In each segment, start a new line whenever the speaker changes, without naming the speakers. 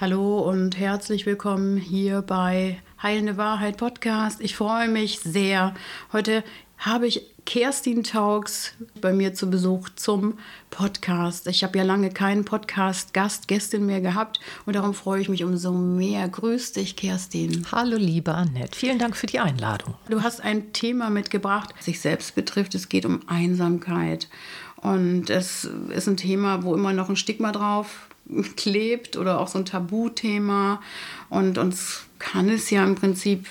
Hallo und herzlich willkommen hier bei Heilende Wahrheit Podcast. Ich freue mich sehr. Heute habe ich Kerstin Taugs bei mir zu Besuch zum Podcast. Ich habe ja lange keinen Podcast-Gast, Gästin mehr gehabt und darum freue ich mich umso mehr. Grüß dich, Kerstin.
Hallo, liebe Annette. Vielen Dank für die Einladung.
Du hast ein Thema mitgebracht, das sich selbst betrifft. Es geht um Einsamkeit. Und es ist ein Thema, wo immer noch ein Stigma drauf klebt oder auch so ein Tabuthema. Und uns kann es ja im Prinzip,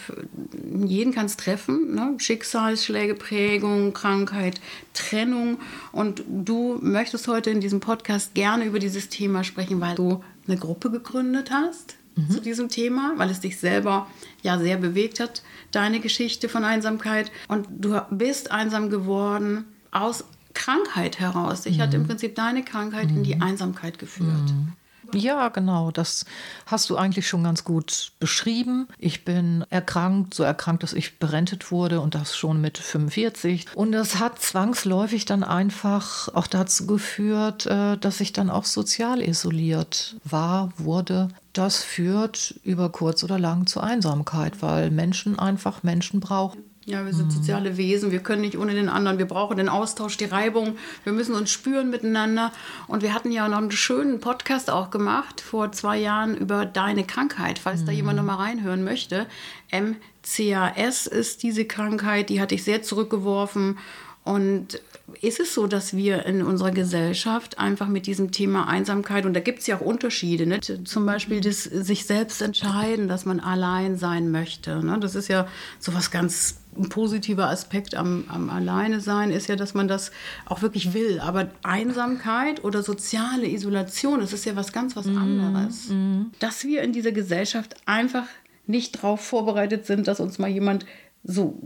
jeden kann es treffen, ne? Schicksalsschläge, Prägung, Krankheit, Trennung. Und du möchtest heute in diesem Podcast gerne über dieses Thema sprechen, weil du eine Gruppe gegründet hast mhm. zu diesem Thema, weil es dich selber ja sehr bewegt hat, deine Geschichte von Einsamkeit. Und du bist einsam geworden aus Krankheit heraus. Dich mhm. hat im Prinzip deine Krankheit mhm. in die mhm. Einsamkeit geführt. Mhm.
Ja, genau. Das hast du eigentlich schon ganz gut beschrieben. Ich bin erkrankt, so erkrankt, dass ich berentet wurde und das schon mit 45. Und das hat zwangsläufig dann einfach auch dazu geführt, äh, dass ich dann auch sozial isoliert war, wurde. Das führt über kurz oder lang zur Einsamkeit, weil Menschen einfach Menschen brauchen.
Ja, wir sind mhm. soziale Wesen, wir können nicht ohne den anderen, wir brauchen den Austausch, die Reibung, wir müssen uns spüren miteinander. Und wir hatten ja noch einen schönen Podcast auch gemacht vor zwei Jahren über deine Krankheit, falls mhm. da jemand noch mal reinhören möchte. MCAS ist diese Krankheit, die hatte ich sehr zurückgeworfen und ist es so, dass wir in unserer Gesellschaft einfach mit diesem Thema Einsamkeit, und da gibt es ja auch Unterschiede, ne? zum Beispiel das sich selbst entscheiden, dass man allein sein möchte. Ne? Das ist ja so was ganz ein positiver Aspekt am, am Alleine sein ist ja, dass man das auch wirklich will. Aber Einsamkeit oder soziale Isolation, das ist ja was ganz was mhm. anderes. Mm, Dass wir in dieser Gesellschaft einfach nicht darauf vorbereitet sind, dass uns mal jemand so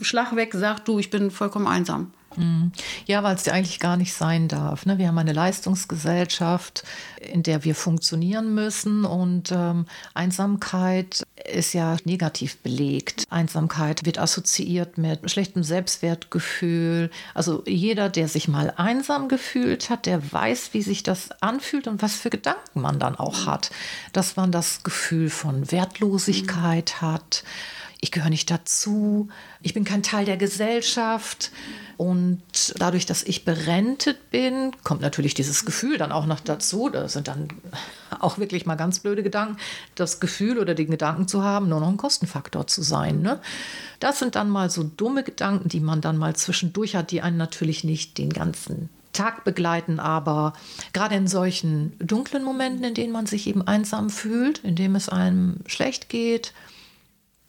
schlagweg sagt, du, ich bin vollkommen einsam.
Mhm. Ja, weil es ja eigentlich gar nicht sein darf. Ne? Wir haben eine Leistungsgesellschaft, in der wir funktionieren müssen und ähm, Einsamkeit ist ja negativ belegt. Einsamkeit wird assoziiert mit schlechtem Selbstwertgefühl. Also jeder, der sich mal einsam gefühlt hat, der weiß, wie sich das anfühlt und was für Gedanken man dann auch hat. Dass man das Gefühl von Wertlosigkeit hat ich gehöre nicht dazu, ich bin kein Teil der Gesellschaft. Und dadurch, dass ich berentet bin, kommt natürlich dieses Gefühl dann auch noch dazu. Das sind dann auch wirklich mal ganz blöde Gedanken, das Gefühl oder den Gedanken zu haben, nur noch ein Kostenfaktor zu sein. Ne? Das sind dann mal so dumme Gedanken, die man dann mal zwischendurch hat, die einen natürlich nicht den ganzen Tag begleiten, aber gerade in solchen dunklen Momenten, in denen man sich eben einsam fühlt, in dem es einem schlecht geht,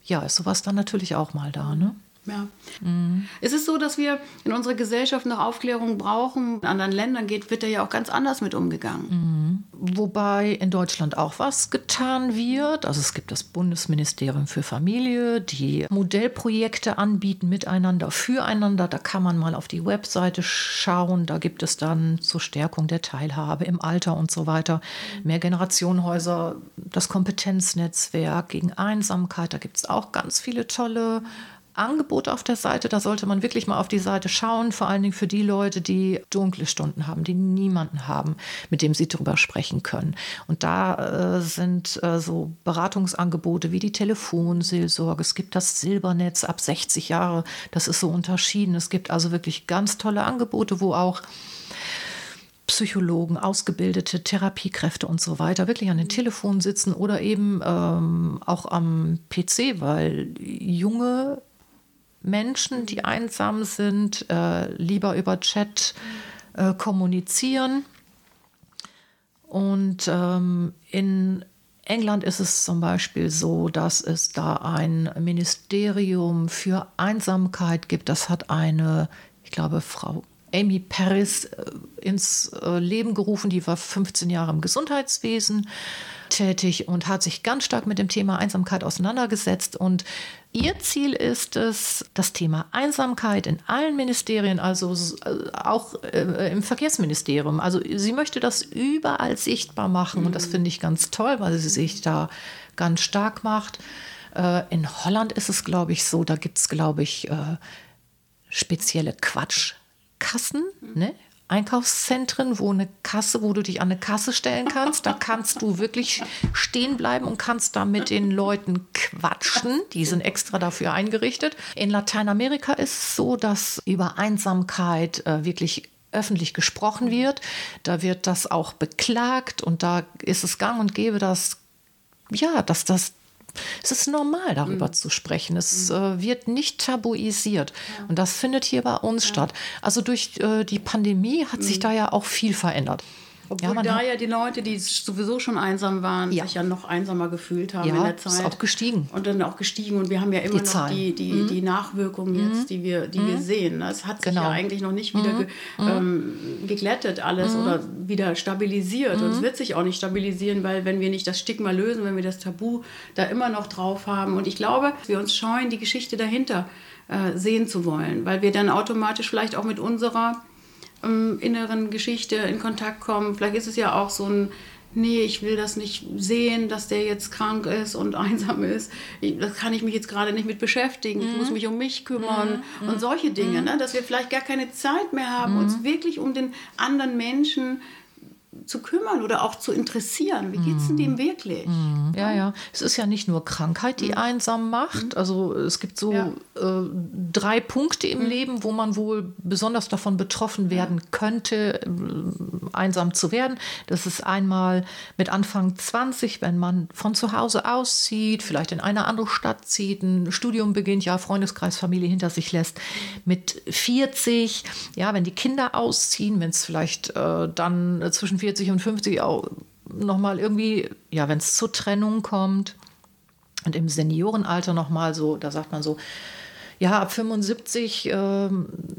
ja, ist sowas dann natürlich auch mal da, ne?
Ja. Mhm. Es ist so, dass wir in unserer Gesellschaft noch Aufklärung brauchen. In anderen Ländern geht, wird da ja auch ganz anders mit umgegangen.
Mhm. Wobei in Deutschland auch was getan wird. Also es gibt das Bundesministerium für Familie, die Modellprojekte anbieten miteinander, füreinander. Da kann man mal auf die Webseite schauen. Da gibt es dann zur Stärkung der Teilhabe im Alter und so weiter. Mehrgenerationenhäuser, das Kompetenznetzwerk gegen Einsamkeit. Da gibt es auch ganz viele tolle Angebot auf der Seite. Da sollte man wirklich mal auf die Seite schauen, vor allen Dingen für die Leute, die dunkle Stunden haben, die niemanden haben, mit dem sie darüber sprechen können. Und da äh, sind äh, so Beratungsangebote wie die Telefonseelsorge. Es gibt das Silbernetz ab 60 Jahre. Das ist so unterschieden. Es gibt also wirklich ganz tolle Angebote, wo auch Psychologen, ausgebildete Therapiekräfte und so weiter wirklich an den Telefonen sitzen oder eben ähm, auch am PC, weil junge Menschen, die einsam sind, äh, lieber über Chat äh, kommunizieren. Und ähm, in England ist es zum Beispiel so, dass es da ein Ministerium für Einsamkeit gibt. Das hat eine, ich glaube, Frau Amy Paris äh, ins äh, Leben gerufen. Die war 15 Jahre im Gesundheitswesen tätig und hat sich ganz stark mit dem Thema Einsamkeit auseinandergesetzt. Und ihr Ziel ist es, das Thema Einsamkeit in allen Ministerien, also äh, auch im Verkehrsministerium, also sie möchte das überall sichtbar machen. Und das finde ich ganz toll, weil sie sich da ganz stark macht. In Holland ist es, glaube ich, so, da gibt es, glaube ich, spezielle Quatsch. Kassen, ne? Einkaufszentren, wo eine Kasse, wo du dich an eine Kasse stellen kannst. Da kannst du wirklich stehen bleiben und kannst da mit den Leuten quatschen. Die sind extra dafür eingerichtet. In Lateinamerika ist es so, dass über Einsamkeit äh, wirklich öffentlich gesprochen wird. Da wird das auch beklagt und da ist es gang und gäbe, dass ja, dass das es ist normal, darüber mhm. zu sprechen. Es mhm. äh, wird nicht tabuisiert. Ja. Und das findet hier bei uns ja. statt. Also durch äh, die Pandemie hat mhm. sich da ja auch viel verändert.
Obwohl ja, da ja die Leute, die sowieso schon einsam waren, ja. sich ja noch einsamer gefühlt haben
ja,
in der Zeit.
Ist auch gestiegen.
Und dann auch gestiegen. Und wir haben ja immer die noch die, die, mhm. die Nachwirkungen jetzt, mhm. die, wir, die mhm. wir sehen. Das hat sich genau. ja eigentlich noch nicht wieder mhm. ge, mhm. ähm, geglättet alles oder wieder stabilisiert. Und es wird sich auch nicht stabilisieren, weil wenn wir nicht das Stigma lösen, wenn wir das Tabu da immer noch drauf haben. Und ich glaube, wir uns scheuen, die Geschichte dahinter äh, sehen zu wollen, weil wir dann automatisch vielleicht auch mit unserer ähm, inneren Geschichte in Kontakt kommen. Vielleicht ist es ja auch so ein, nee, ich will das nicht sehen, dass der jetzt krank ist und einsam ist. Das kann ich mich jetzt gerade nicht mit beschäftigen. Mhm. Ich muss mhm. mich um mich kümmern mhm. und solche Dinge. Mhm. Ne? Dass wir vielleicht gar keine Zeit mehr haben, uns mhm. wirklich um den anderen Menschen zu kümmern oder auch zu interessieren. Wie geht es denn dem wirklich?
Mm. Ja, ja. Es ist ja nicht nur Krankheit, die mm. einsam macht. Also es gibt so ja. äh, drei Punkte im mm. Leben, wo man wohl besonders davon betroffen werden könnte, äh, einsam zu werden. Das ist einmal mit Anfang 20, wenn man von zu Hause auszieht, vielleicht in eine andere Stadt zieht, ein Studium beginnt, ja, Freundeskreis, Familie hinter sich lässt. Mit 40, ja, wenn die Kinder ausziehen, wenn es vielleicht äh, dann zwischen 40 und 50 auch nochmal irgendwie, ja, wenn es zur Trennung kommt und im Seniorenalter nochmal so, da sagt man so, ja, ab 75, äh,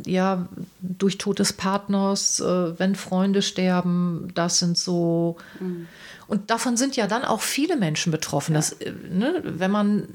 ja, durch Tod des Partners, äh, wenn Freunde sterben, das sind so. Mhm. Und davon sind ja dann auch viele Menschen betroffen. Ja. Das, äh, ne, wenn man,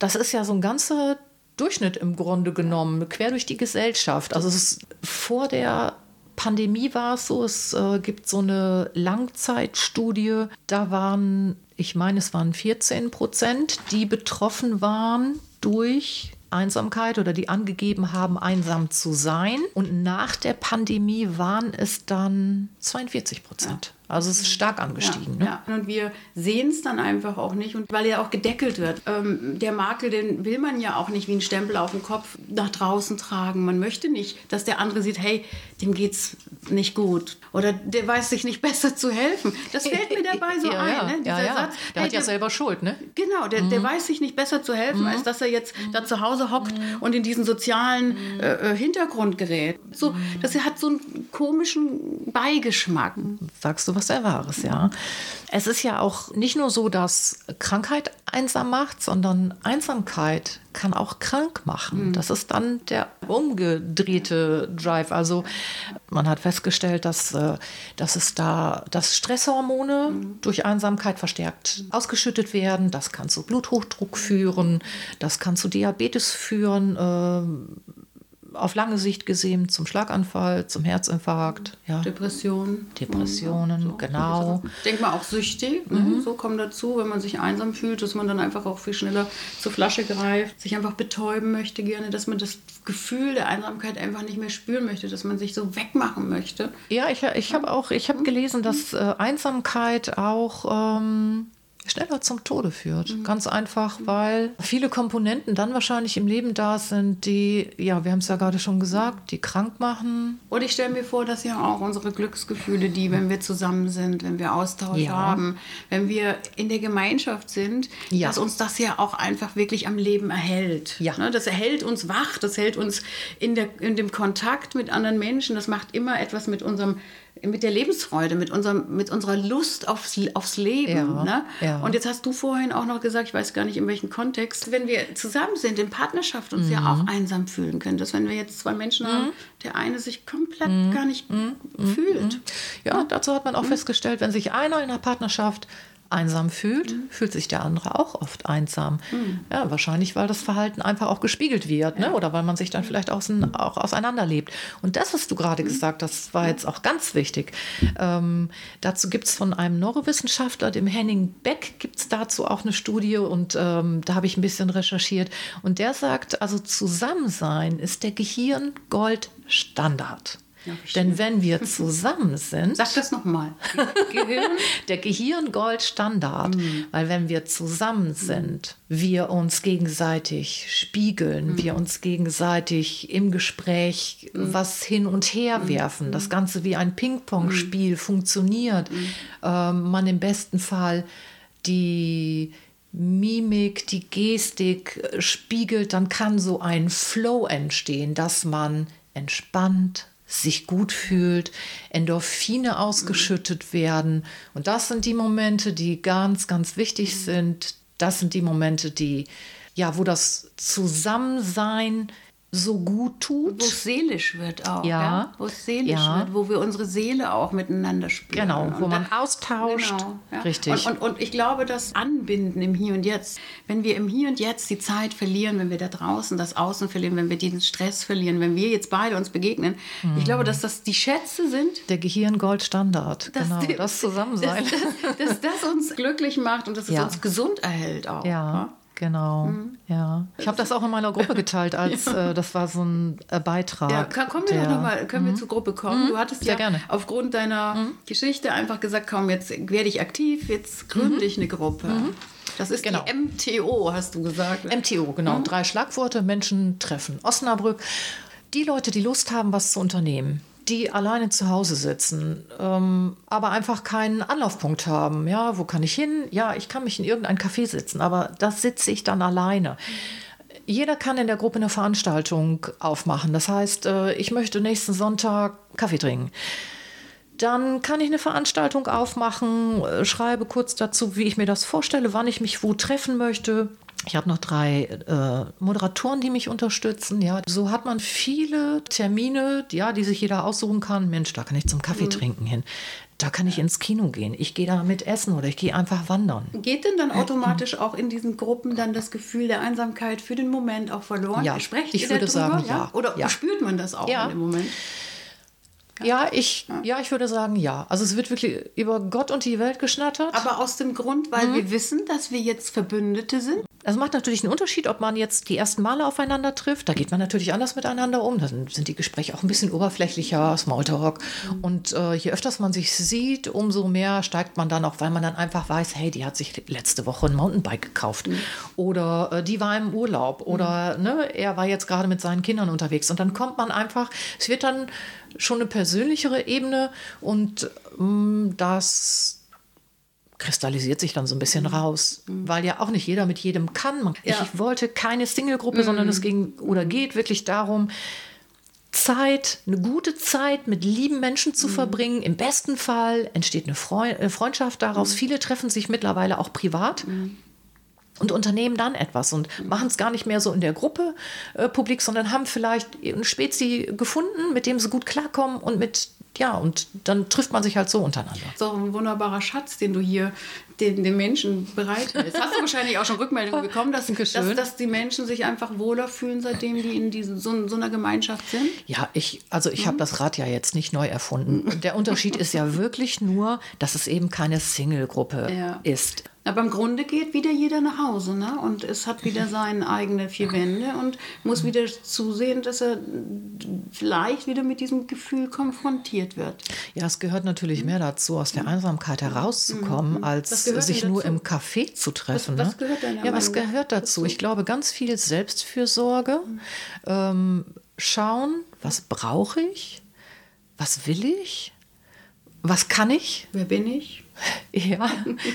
das ist ja so ein ganzer Durchschnitt im Grunde genommen, quer durch die Gesellschaft. Also es ist vor der Pandemie war es so, es äh, gibt so eine Langzeitstudie, da waren, ich meine, es waren 14 Prozent, die betroffen waren durch Einsamkeit oder die angegeben haben, einsam zu sein. Und nach der Pandemie waren es dann 42 Prozent. Also es ist stark angestiegen.
Ja, ne? ja. Und wir sehen es dann einfach auch nicht. Und weil er auch gedeckelt wird. Ähm, der Makel, den will man ja auch nicht wie ein Stempel auf dem Kopf nach draußen tragen. Man möchte nicht, dass der andere sieht, hey, dem geht's nicht gut. Oder der weiß sich nicht besser zu helfen. Das fällt mir dabei so
ja,
ein. Ne?
Dieser Satz, der hey, hat ja der, selber Schuld, ne?
Genau, der, mhm. der weiß sich nicht besser zu helfen, mhm. als dass er jetzt da zu Hause hockt mhm. und in diesen sozialen mhm. äh, äh, Hintergrund gerät. So, mhm. das hat so einen komischen Beigeschmack.
Sagst du was sehr Wahres, ja. Es ist ja auch nicht nur so, dass Krankheit einsam macht, sondern Einsamkeit kann auch krank machen. Mhm. Das ist dann der umgedrehte Drive. Also man hat festgestellt, dass, äh, dass es da, dass Stresshormone mhm. durch Einsamkeit verstärkt ausgeschüttet werden. Das kann zu Bluthochdruck führen, das kann zu Diabetes führen. Äh, auf lange Sicht gesehen zum Schlaganfall, zum Herzinfarkt. Ja.
Depressionen.
Depressionen, so. genau.
Ich denke mal auch süchtig, ne? mhm. so kommt dazu, wenn man sich einsam fühlt, dass man dann einfach auch viel schneller zur Flasche greift, sich einfach betäuben möchte gerne, dass man das Gefühl der Einsamkeit einfach nicht mehr spüren möchte, dass man sich so wegmachen möchte.
Ja, ich, ich habe auch, ich habe gelesen, dass äh, Einsamkeit auch ähm, schneller zum Tode führt. Mhm. Ganz einfach, weil viele Komponenten dann wahrscheinlich im Leben da sind, die, ja, wir haben es ja gerade schon gesagt, die krank machen.
Und ich stelle mir vor, dass ja auch unsere Glücksgefühle, die, wenn wir zusammen sind, wenn wir Austausch ja. haben, wenn wir in der Gemeinschaft sind, ja. dass uns das ja auch einfach wirklich am Leben erhält. Ja. Ne, das erhält uns wach, das hält uns in, der, in dem Kontakt mit anderen Menschen, das macht immer etwas mit unserem mit der Lebensfreude, mit, unserem, mit unserer Lust aufs, aufs Leben. Ja, ne? ja. Und jetzt hast du vorhin auch noch gesagt, ich weiß gar nicht in welchem Kontext, wenn wir zusammen sind, in Partnerschaft uns mhm. ja auch einsam fühlen können. Dass wenn wir jetzt zwei Menschen mhm. haben, der eine sich komplett mhm. gar nicht mhm. fühlt.
Ja, dazu hat man auch mhm. festgestellt, wenn sich einer in der Partnerschaft einsam fühlt, mhm. fühlt sich der andere auch oft einsam. Mhm. Ja, wahrscheinlich, weil das Verhalten einfach auch gespiegelt wird ne? oder weil man sich dann vielleicht außen, auch auseinanderlebt. Und das, was du gerade mhm. gesagt hast, war jetzt auch ganz wichtig. Ähm, dazu gibt es von einem Neurowissenschaftler, dem Henning Beck, gibt es dazu auch eine Studie und ähm, da habe ich ein bisschen recherchiert. Und der sagt, also Zusammensein ist der Gehirn Gold Standard. Denn wenn wir zusammen sind.
Sag das nochmal.
Gehirn? Der Gehirn-Gold-Standard. Mhm. Weil wenn wir zusammen sind, wir uns gegenseitig spiegeln, mhm. wir uns gegenseitig im Gespräch mhm. was hin und her mhm. werfen, das mhm. Ganze wie ein Ping-Pong-Spiel funktioniert, ähm, man im besten Fall die Mimik, die Gestik äh, spiegelt, dann kann so ein Flow entstehen, dass man entspannt, sich gut fühlt, Endorphine ausgeschüttet werden. Und das sind die Momente, die ganz, ganz wichtig sind. Das sind die Momente, die, ja, wo das Zusammensein so gut tut.
Wo es seelisch wird auch.
Ja.
ja? Wo es seelisch ja. wird, wo wir unsere Seele auch miteinander spüren.
Genau, wo und man dann, austauscht. Genau, ja. Richtig.
Und, und, und, ich glaube, das Anbinden im Hier und Jetzt, wenn wir im Hier und Jetzt die Zeit verlieren, wenn wir da draußen das Außen verlieren, wenn wir diesen Stress verlieren, wenn wir jetzt beide uns begegnen, mhm. ich glaube, dass das die Schätze sind.
Der Gehirn-Goldstandard. Genau, die, das Zusammensein.
Dass, dass, dass, das uns glücklich macht und dass es uns gesund erhält auch.
Ja. Genau, mhm. ja. Ich habe das auch in meiner Gruppe geteilt, als äh, das war so ein äh, Beitrag. Ja,
kommen wir noch mal, können mhm. wir zur Gruppe kommen? Mhm. Du hattest Sehr ja gerne. aufgrund deiner mhm. Geschichte einfach gesagt, komm, jetzt werde ich aktiv, jetzt gründe mhm. ich eine Gruppe. Mhm. Das ist genau. die MTO, hast du gesagt.
MTO, genau. Drei Schlagworte, Menschen treffen. Osnabrück. Die Leute, die Lust haben, was zu unternehmen, die alleine zu Hause sitzen, ähm, aber einfach keinen Anlaufpunkt haben. Ja, wo kann ich hin? Ja, ich kann mich in irgendein Café sitzen, aber da sitze ich dann alleine. Jeder kann in der Gruppe eine Veranstaltung aufmachen. Das heißt, äh, ich möchte nächsten Sonntag Kaffee trinken. Dann kann ich eine Veranstaltung aufmachen, äh, schreibe kurz dazu, wie ich mir das vorstelle, wann ich mich wo treffen möchte. Ich habe noch drei äh, Moderatoren, die mich unterstützen. Ja, so hat man viele Termine, ja, die sich jeder aussuchen kann. Mensch, da kann ich zum Kaffee mhm. trinken hin. Da kann ich ins Kino gehen. Ich gehe da mit essen oder ich gehe einfach wandern.
Geht denn dann automatisch auch in diesen Gruppen dann das Gefühl der Einsamkeit für den Moment auch verloren?
Ja, Sprecht ich würde sagen, ja.
Oder
ja.
spürt man das auch ja. im Moment?
Ja, ich, ja, ich würde sagen, ja. Also es wird wirklich über Gott und die Welt geschnattert.
Aber aus dem Grund, weil mhm. wir wissen, dass wir jetzt Verbündete sind.
Es macht natürlich einen Unterschied, ob man jetzt die ersten Male aufeinander trifft. Da geht man natürlich anders miteinander um. Dann sind die Gespräche auch ein bisschen oberflächlicher, Smalltalk. Mhm. Und äh, je öfters man sich sieht, umso mehr steigt man dann auch, weil man dann einfach weiß, hey, die hat sich letzte Woche ein Mountainbike gekauft. Mhm. Oder äh, die war im Urlaub. Oder mhm. ne, er war jetzt gerade mit seinen Kindern unterwegs. Und dann kommt man einfach, es wird dann schon eine persönlichere Ebene und mh, mm, das kristallisiert sich dann so ein bisschen mhm. raus, mhm. weil ja auch nicht jeder mit jedem kann. Man, ja. Ich wollte keine Single-Gruppe, mhm. sondern es ging oder geht wirklich darum, Zeit, eine gute Zeit mit lieben Menschen zu mhm. verbringen. Im besten Fall entsteht eine Freundschaft daraus. Mhm. Viele treffen sich mittlerweile auch privat. Und unternehmen dann etwas und machen es gar nicht mehr so in der Gruppe äh, publik, sondern haben vielleicht einen Spezi gefunden, mit dem sie gut klarkommen und mit ja, und dann trifft man sich halt so untereinander.
So ein wunderbarer Schatz, den du hier den, den Menschen bereithältst. Hast du wahrscheinlich auch schon Rückmeldungen bekommen, dass, dass, dass, die Menschen sich einfach wohler fühlen, seitdem die in diesen, so, so einer Gemeinschaft sind?
Ja, ich, also ich mhm. habe das Rad ja jetzt nicht neu erfunden. Der Unterschied ist ja wirklich nur, dass es eben keine Single-Gruppe ja. ist.
Aber im Grunde geht wieder jeder nach Hause ne? und es hat wieder seine eigenen vier Wände und muss wieder zusehen, dass er vielleicht wieder mit diesem Gefühl konfrontiert wird.
Ja, es gehört natürlich mehr dazu, aus der Einsamkeit herauszukommen, mhm. als sich nur im Café zu treffen.
Was, was ne? gehört deiner
Ja, was gehört dazu? Ich glaube, ganz viel Selbstfürsorge. Mhm. Ähm, schauen, was brauche ich? Was will ich? Was kann ich?
Wer bin ich?
Ja,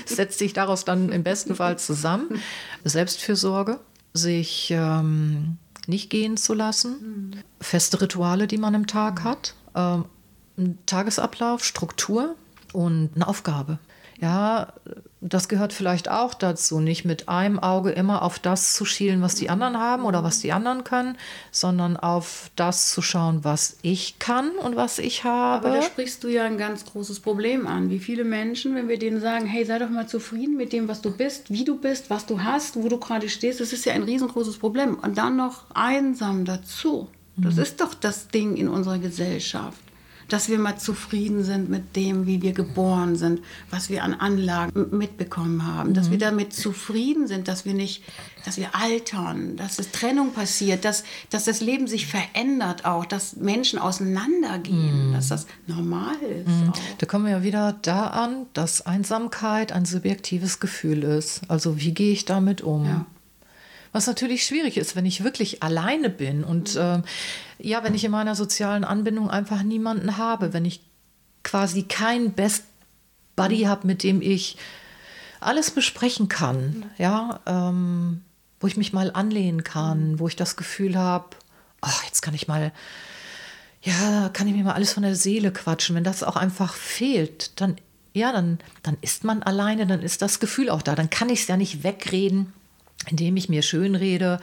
setzt sich daraus dann im besten Fall zusammen. Selbstfürsorge, sich ähm, nicht gehen zu lassen, feste Rituale, die man im Tag hat, ähm, Tagesablauf, Struktur und eine Aufgabe. Ja, das gehört vielleicht auch dazu, nicht mit einem Auge immer auf das zu schielen, was die anderen haben oder was die anderen können, sondern auf das zu schauen, was ich kann und was ich habe.
Aber da sprichst du ja ein ganz großes Problem an. Wie viele Menschen, wenn wir denen sagen, hey, sei doch mal zufrieden mit dem, was du bist, wie du bist, was du hast, wo du gerade stehst, das ist ja ein riesengroßes Problem. Und dann noch einsam dazu. Das mhm. ist doch das Ding in unserer Gesellschaft dass wir mal zufrieden sind mit dem, wie wir geboren sind, was wir an Anlagen mitbekommen haben, mhm. dass wir damit zufrieden sind, dass wir nicht, dass wir altern, dass es Trennung passiert, dass, dass das Leben sich verändert auch, dass Menschen auseinandergehen, mhm. dass das normal ist. Mhm.
Da kommen wir ja wieder da an, dass Einsamkeit ein subjektives Gefühl ist. Also wie gehe ich damit um? Ja. Was natürlich schwierig ist, wenn ich wirklich alleine bin und äh, ja, wenn ich in meiner sozialen Anbindung einfach niemanden habe, wenn ich quasi keinen Best Buddy habe, mit dem ich alles besprechen kann, ja, ähm, wo ich mich mal anlehnen kann, wo ich das Gefühl habe, ach, jetzt kann ich mal, ja, kann ich mir mal alles von der Seele quatschen. Wenn das auch einfach fehlt, dann, ja, dann, dann ist man alleine, dann ist das Gefühl auch da. Dann kann ich es ja nicht wegreden indem ich mir schönrede,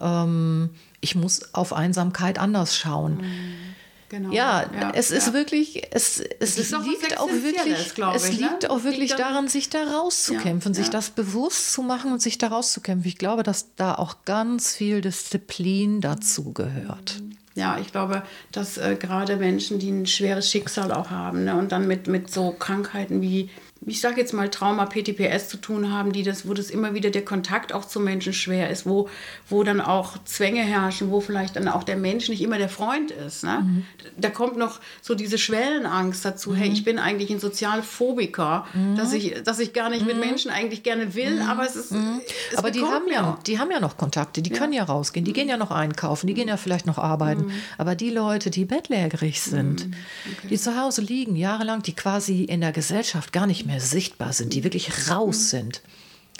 ähm, ich muss auf Einsamkeit anders schauen. Mhm. Genau. Ja, ja, es ist wirklich, es, es, es liegt auch wirklich, es ich, liegt ne? auch wirklich liegt daran, sich da rauszukämpfen, ja, sich das bewusst zu machen und sich da rauszukämpfen. Ich glaube, dass da auch ganz viel Disziplin dazu gehört.
Ja, ich glaube, dass äh, gerade Menschen, die ein schweres Schicksal auch haben ne, und dann mit, mit so Krankheiten wie ich sage jetzt mal Trauma, PTPS zu tun haben, die das, wo das immer wieder der Kontakt auch zu Menschen schwer ist, wo, wo dann auch Zwänge herrschen, wo vielleicht dann auch der Mensch nicht immer der Freund ist. Ne? Mhm. Da kommt noch so diese Schwellenangst dazu, mhm. hey, ich bin eigentlich ein Sozialphobiker, mhm. dass, ich, dass ich gar nicht mit mhm. Menschen eigentlich gerne will, mhm. aber es ist.
Mhm. Es aber die haben, ja, die haben ja noch Kontakte, die ja. können ja rausgehen, die gehen ja noch einkaufen, die gehen ja vielleicht noch arbeiten. Aber die Leute, die bettlägerig sind, okay. die zu Hause liegen, jahrelang, die quasi in der Gesellschaft gar nicht mehr mehr sichtbar sind, die wirklich raus mhm. sind,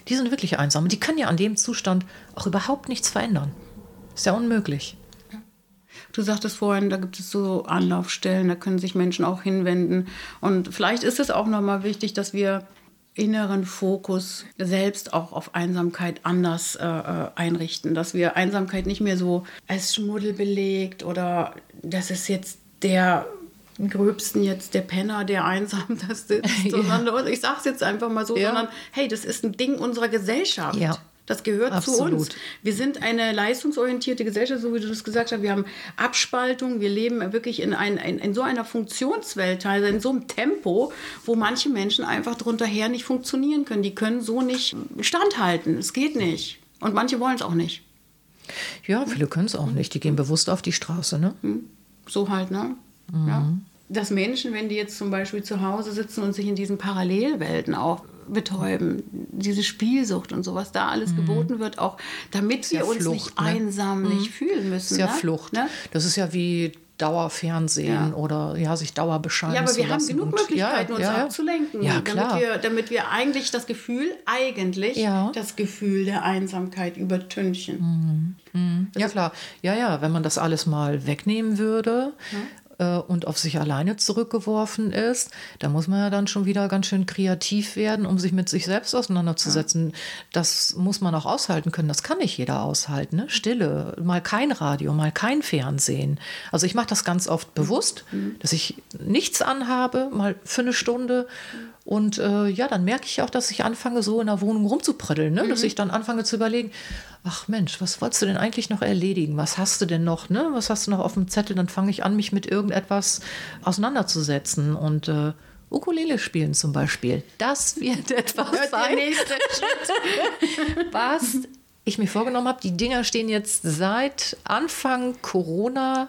die sind wirklich einsam. Und die können ja an dem Zustand auch überhaupt nichts verändern. Ist ja unmöglich.
Du sagtest vorhin, da gibt es so Anlaufstellen, da können sich Menschen auch hinwenden. Und vielleicht ist es auch nochmal wichtig, dass wir inneren Fokus selbst auch auf Einsamkeit anders äh, äh, einrichten, dass wir Einsamkeit nicht mehr so als Schmuddel belegt oder das ist jetzt der Gröbsten jetzt der Penner, der einsam da sitzt, sondern ich sage es jetzt einfach mal so, ja. sondern hey, das ist ein Ding unserer Gesellschaft. Ja. Das gehört Absolut. zu uns. Wir sind eine leistungsorientierte Gesellschaft, so wie du das gesagt hast. Wir haben Abspaltung. Wir leben wirklich in, ein, in, in so einer Funktionswelt, teilweise in so einem Tempo, wo manche Menschen einfach drunter her nicht funktionieren können. Die können so nicht standhalten. Es geht nicht. Und manche wollen es auch nicht.
Ja, viele können es auch nicht. Die gehen bewusst auf die Straße, ne? Hm.
So halt, ne? Mhm. Ja dass Menschen, wenn die jetzt zum Beispiel zu Hause sitzen und sich in diesen Parallelwelten auch betäuben, diese Spielsucht und sowas da alles mhm. geboten wird, auch damit wir ja uns Flucht, nicht ne? einsam mhm. nicht fühlen müssen.
Das ist ja ne? Flucht. Ne? Das ist ja wie Dauerfernsehen ja. oder ja, sich Dauerbescheiden Ja,
aber wir haben genug Möglichkeiten, ja, uns ja, abzulenken, ja, damit, wir, damit wir eigentlich das Gefühl, eigentlich das Gefühl der Einsamkeit übertünchen.
Mhm. Mhm. Ja, klar. Ja, ja, wenn man das alles mal wegnehmen würde, äh, und auf sich alleine zurückgeworfen ist, da muss man ja dann schon wieder ganz schön kreativ werden, um sich mit sich selbst auseinanderzusetzen. Ja. Das muss man auch aushalten können. Das kann nicht jeder aushalten. Ne? Stille, mal kein Radio, mal kein Fernsehen. Also ich mache das ganz oft bewusst, mhm. dass ich nichts anhabe, mal für eine Stunde. Und äh, ja, dann merke ich auch, dass ich anfange, so in der Wohnung rumzupröddeln. Ne? Mhm. Dass ich dann anfange zu überlegen, ach Mensch, was wolltest du denn eigentlich noch erledigen? Was hast du denn noch? Ne? Was hast du noch auf dem Zettel? Dann fange ich an, mich mit irgendetwas auseinanderzusetzen und äh, Ukulele spielen zum Beispiel. Das wird etwas das sein. was ich mir vorgenommen habe. Die Dinger stehen jetzt seit Anfang Corona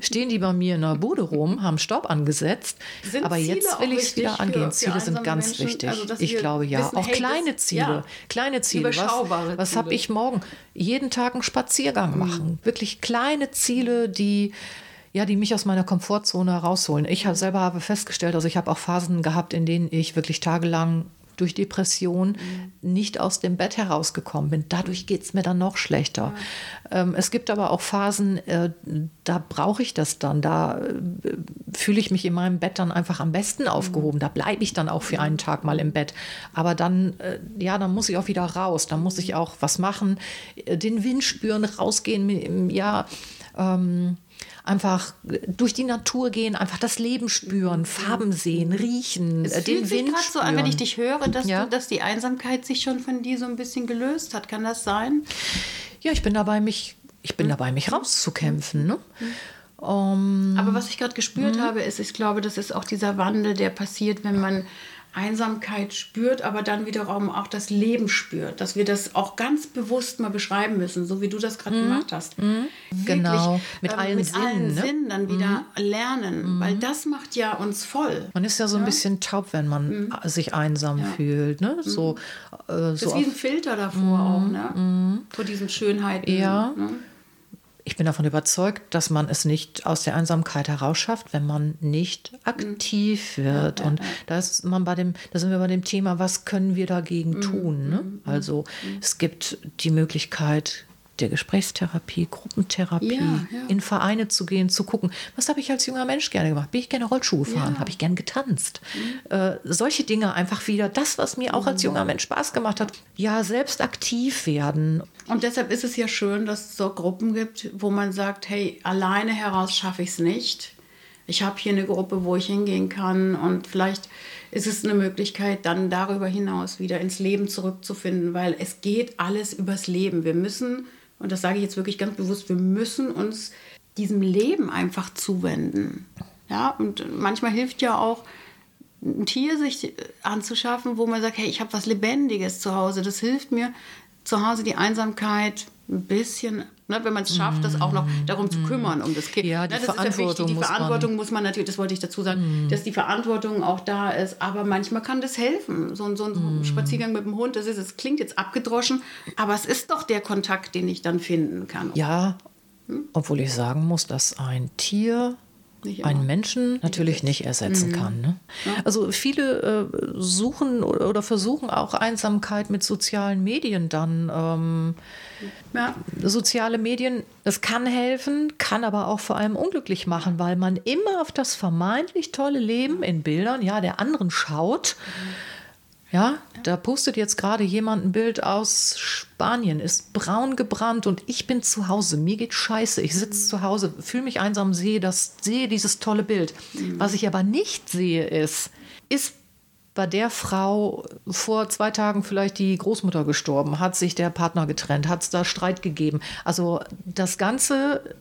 stehen die bei mir in der Bude rum, haben Staub angesetzt. Sind aber Ziele jetzt will ich es wieder angehen. Ziele sind ganz Menschen, wichtig. Also, ich glaube ja. Wissen, auch hey, kleine das, Ziele. Ja. Kleine Ziele. Was, was habe ich morgen? Jeden Tag einen Spaziergang mhm. machen. Wirklich kleine Ziele, die ja, die mich aus meiner Komfortzone herausholen. Ich habe selber habe festgestellt, also ich habe auch Phasen gehabt, in denen ich wirklich tagelang durch Depression mhm. nicht aus dem Bett herausgekommen bin. Dadurch geht es mir dann noch schlechter. Ja. Ähm, es gibt aber auch Phasen, äh, da brauche ich das dann. Da äh, fühle ich mich in meinem Bett dann einfach am besten aufgehoben. Da bleibe ich dann auch für einen Tag mal im Bett. Aber dann, äh, ja, dann muss ich auch wieder raus. Dann muss ich auch was machen, den Wind spüren, rausgehen. Ja, ähm, einfach durch die Natur gehen, einfach das Leben spüren, Farben sehen, riechen, es den fühlt Wind sich
so an, wenn ich dich höre, dass, ja? du, dass die Einsamkeit sich schon von dir so ein bisschen gelöst hat. Kann das sein?
Ja, ich bin dabei, mich, ich bin hm. dabei, mich rauszukämpfen. Ne? Hm. Um,
Aber was ich gerade gespürt
Mhm.
habe, ist, ich glaube, das ist auch dieser Wandel, der passiert, wenn man Einsamkeit spürt, aber dann wiederum auch das Leben spürt, dass wir das auch ganz bewusst mal beschreiben müssen, so wie du das gerade gemacht hast. Wirklich,
Mhm. Genau, mit
ähm,
allen
mit
Sinnen,
allen
ne? Mhm.
Sinnen dann wieder lernen, weil das macht ja uns voll.
man ist ja so ein bisschen taub, wenn man sich einsam fühlt. Ne? So, äh,
Das
so
ist wie ein Filter davor auch, ne? Vor diesen Schönheiten.
Ja.
Ne?
Ich bin davon überzeugt, dass man es nicht aus der Einsamkeit herausschafft, wenn man nicht aktiv wird. Und da ist man bei dem, da sind wir bei dem Thema, was können wir dagegen tun? Ne? Also es gibt die Möglichkeit der Gesprächstherapie, Gruppentherapie,
Ja, ja.
in Vereine zu gehen, zu gucken, was habe ich als junger Mensch gerne gemacht? Bin ich gerne Rollschuh gefahren? Habe ich gerne getanzt? Äh, solche Dinge einfach wieder, das, was mir auch als junger Mensch Spaß gemacht hat, ja, selbst aktiv werden.
Und deshalb ist es ja schön, dass es so Gruppen gibt, wo man sagt, hey, alleine heraus schaffe ich es nicht. Ich habe hier eine Gruppe, wo ich hingehen kann und vielleicht ist es eine Möglichkeit, dann darüber hinaus wieder ins Leben zurückzufinden, weil es geht alles übers Leben. Wir müssen, und das sage ich jetzt wirklich ganz bewusst, wir müssen uns diesem Leben einfach zuwenden. Ja, und manchmal hilft ja auch, ein Tier sich anzuschaffen, wo man sagt, hey, ich habe was Lebendiges zu Hause. Das hilft mir, zu Hause die Einsamkeit ein bisschen, ne, wenn man es schafft, das auch noch darum zu kümmern, um das Kind.
Ja, die
ne, das ist
Verantwortung
wichtig. Die
muss man-
Verantwortung muss man natürlich, das wollte ich dazu sagen, dass die Verantwortung auch da ist. Aber manchmal kann das helfen. So, ein- so ein Spaziergang mit dem Hund, das ist, es klingt jetzt abgedroschen, aber es ist doch der Kontakt, den ich dann finden kann.
Ja, obwohl ich sagen muss, dass ein Tier. Einen Menschen natürlich nicht ersetzen kann. Ne? Also viele äh, suchen oder, versuchen auch Einsamkeit mit sozialen Medien dann. Ähm,
Ja.
soziale Medien, das kann helfen, kann aber auch vor allem unglücklich machen, weil man immer auf das vermeintlich tolle Leben in Bildern, ja, der anderen schaut. Ja, da postet jetzt gerade jemand ein Bild aus Spanien, ist braun gebrannt und ich bin zu Hause. Mir geht scheiße. Ich sitze zu Hause, fühle mich einsam, sehe das, sehe dieses tolle Bild. Was ich aber nicht sehe, ist, ist bei der Frau vor zwei Tagen vielleicht die Großmutter gestorben, hat sich der Partner getrennt, hat es da Streit gegeben. Also das ganze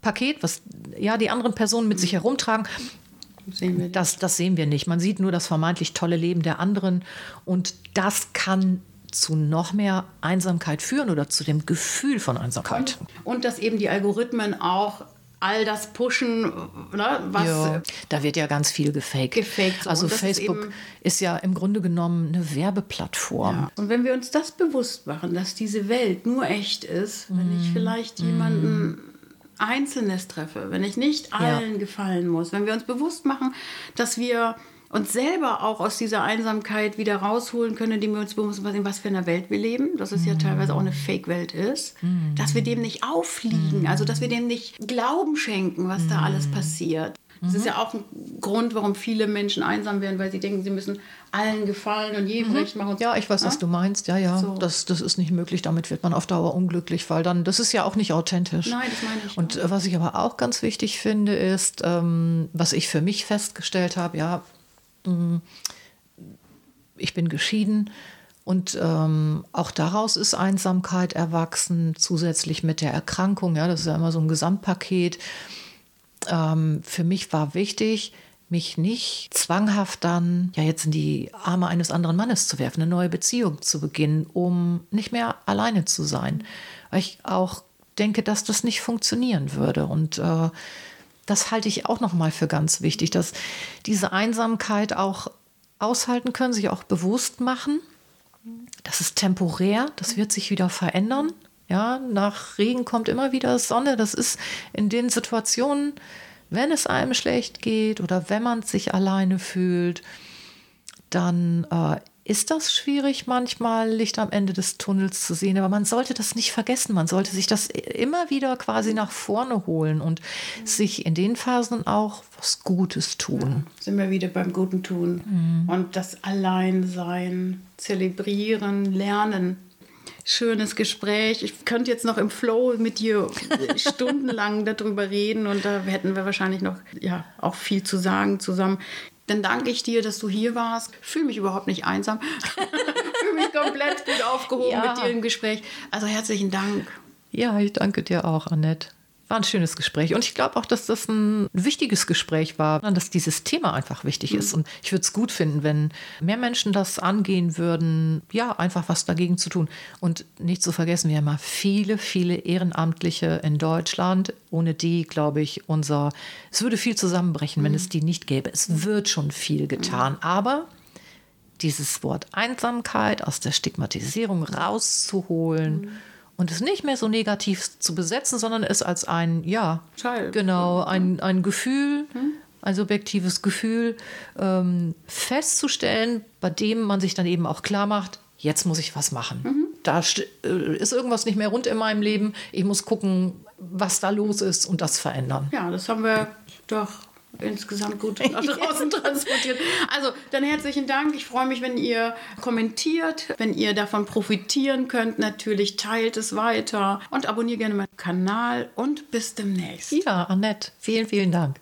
Paket, was ja die anderen Personen mit sich herumtragen,
Sehen wir
das, das sehen wir nicht. Man sieht nur das vermeintlich tolle Leben der anderen und das kann zu noch mehr Einsamkeit führen oder zu dem Gefühl von Einsamkeit.
Und dass eben die Algorithmen auch all das pushen, ne, was
Ja, da wird ja ganz viel gefaked.
Gefaked, so.
Also
Und ist
Facebook
eben-
ist, ja im Grunde genommen eine Werbeplattform.
Ja. Und wenn wir uns das bewusst machen, dass diese Welt nur echt ist, wenn
Mhm.
ich vielleicht jemanden Einzelnes treffe, wenn ich nicht allen gefallen muss, wenn wir uns bewusst machen, dass wir uns selber auch aus dieser Einsamkeit wieder rausholen können, indem wir uns bewusst machen, in was für einer Welt wir leben, dass es ja teilweise auch eine Fake-Welt ist, dass wir dem nicht auffliegen, also dass wir dem nicht Glauben schenken, was da alles passiert. Das ist ja auch ein Grund, warum viele Menschen einsam werden, weil sie denken, sie müssen allen gefallen und jedem recht machen.
Ja, ich weiß, was du meinst. Ja, ja,
So.
das, das ist nicht möglich. Damit wird man auf Dauer unglücklich, weil dann, das ist ja auch nicht authentisch.
Nein, das meine ich
Und äh, was ich aber auch ganz wichtig finde, ist, ähm, was ich für mich festgestellt habe, ja, mh, ich bin geschieden und ähm, auch daraus ist Einsamkeit erwachsen, zusätzlich mit der Erkrankung. Ja, das ist ja immer so ein Gesamtpaket. Ähm, für mich war wichtig, mich nicht zwanghaft dann ja jetzt in die Arme eines anderen Mannes zu werfen, eine neue Beziehung zu beginnen, um nicht mehr alleine zu sein. Weil ich auch denke, dass das nicht funktionieren würde. Und äh, das halte ich auch noch mal für ganz wichtig, dass diese Einsamkeit auch aushalten können, sich auch bewusst machen. Das ist temporär, das wird sich wieder verändern. Ja, nach Regen kommt immer wieder Sonne. Das ist in den Situationen, wenn es einem schlecht geht oder wenn man sich alleine fühlt, dann äh, ist das schwierig, manchmal Licht am Ende des Tunnels zu sehen. Aber man sollte das nicht vergessen. Man sollte sich das immer wieder quasi nach vorne holen und sich in den Phasen auch was Gutes tun.
sind wir wieder beim guten Tun.
Mhm.
Und das Alleinsein, zelebrieren, lernen. Schönes Gespräch. Ich könnte jetzt noch im Flow mit dir stundenlang darüber reden und da hätten wir wahrscheinlich noch ja, auch viel zu sagen zusammen. Dann danke ich dir, dass du hier warst. Fühle mich überhaupt nicht einsam. Fühle mich komplett gut aufgehoben
Ja.
mit dir im Gespräch. Also herzlichen Dank.
Ja, ich danke dir auch, Annette. War ein schönes Gespräch. Und ich glaube auch, dass das ein wichtiges Gespräch war, dass dieses Thema einfach wichtig mhm. ist. Und ich würde es gut finden, wenn mehr Menschen das angehen würden, ja, einfach was dagegen zu tun. Und nicht zu vergessen, wir haben ja viele, viele Ehrenamtliche in Deutschland, ohne die, glaube ich, unser, es würde viel zusammenbrechen, mhm. wenn es die nicht gäbe. Es wird schon viel getan. Mhm. Aber dieses Wort Einsamkeit aus der Stigmatisierung rauszuholen mhm und es nicht mehr so negativ zu besetzen, sondern es als ein, ja, Teil. genau, ein, ein Gefühl, hm? ein subjektives Gefühl ähm, festzustellen, bei dem man sich dann eben auch klar macht, jetzt muss ich was machen. Mhm. Da äh, ist irgendwas nicht mehr rund in meinem Leben. Ich muss gucken, was da los ist und das verändern.
Ja, das haben wir doch insgesamt gut nach draußen transportiert. Also, dann herzlichen Dank. Ich freue mich, wenn ihr kommentiert, wenn ihr davon profitieren könnt. Natürlich teilt es weiter und abonniert gerne meinen Kanal und bis demnächst.
Ja, Annette, vielen, vielen Dank.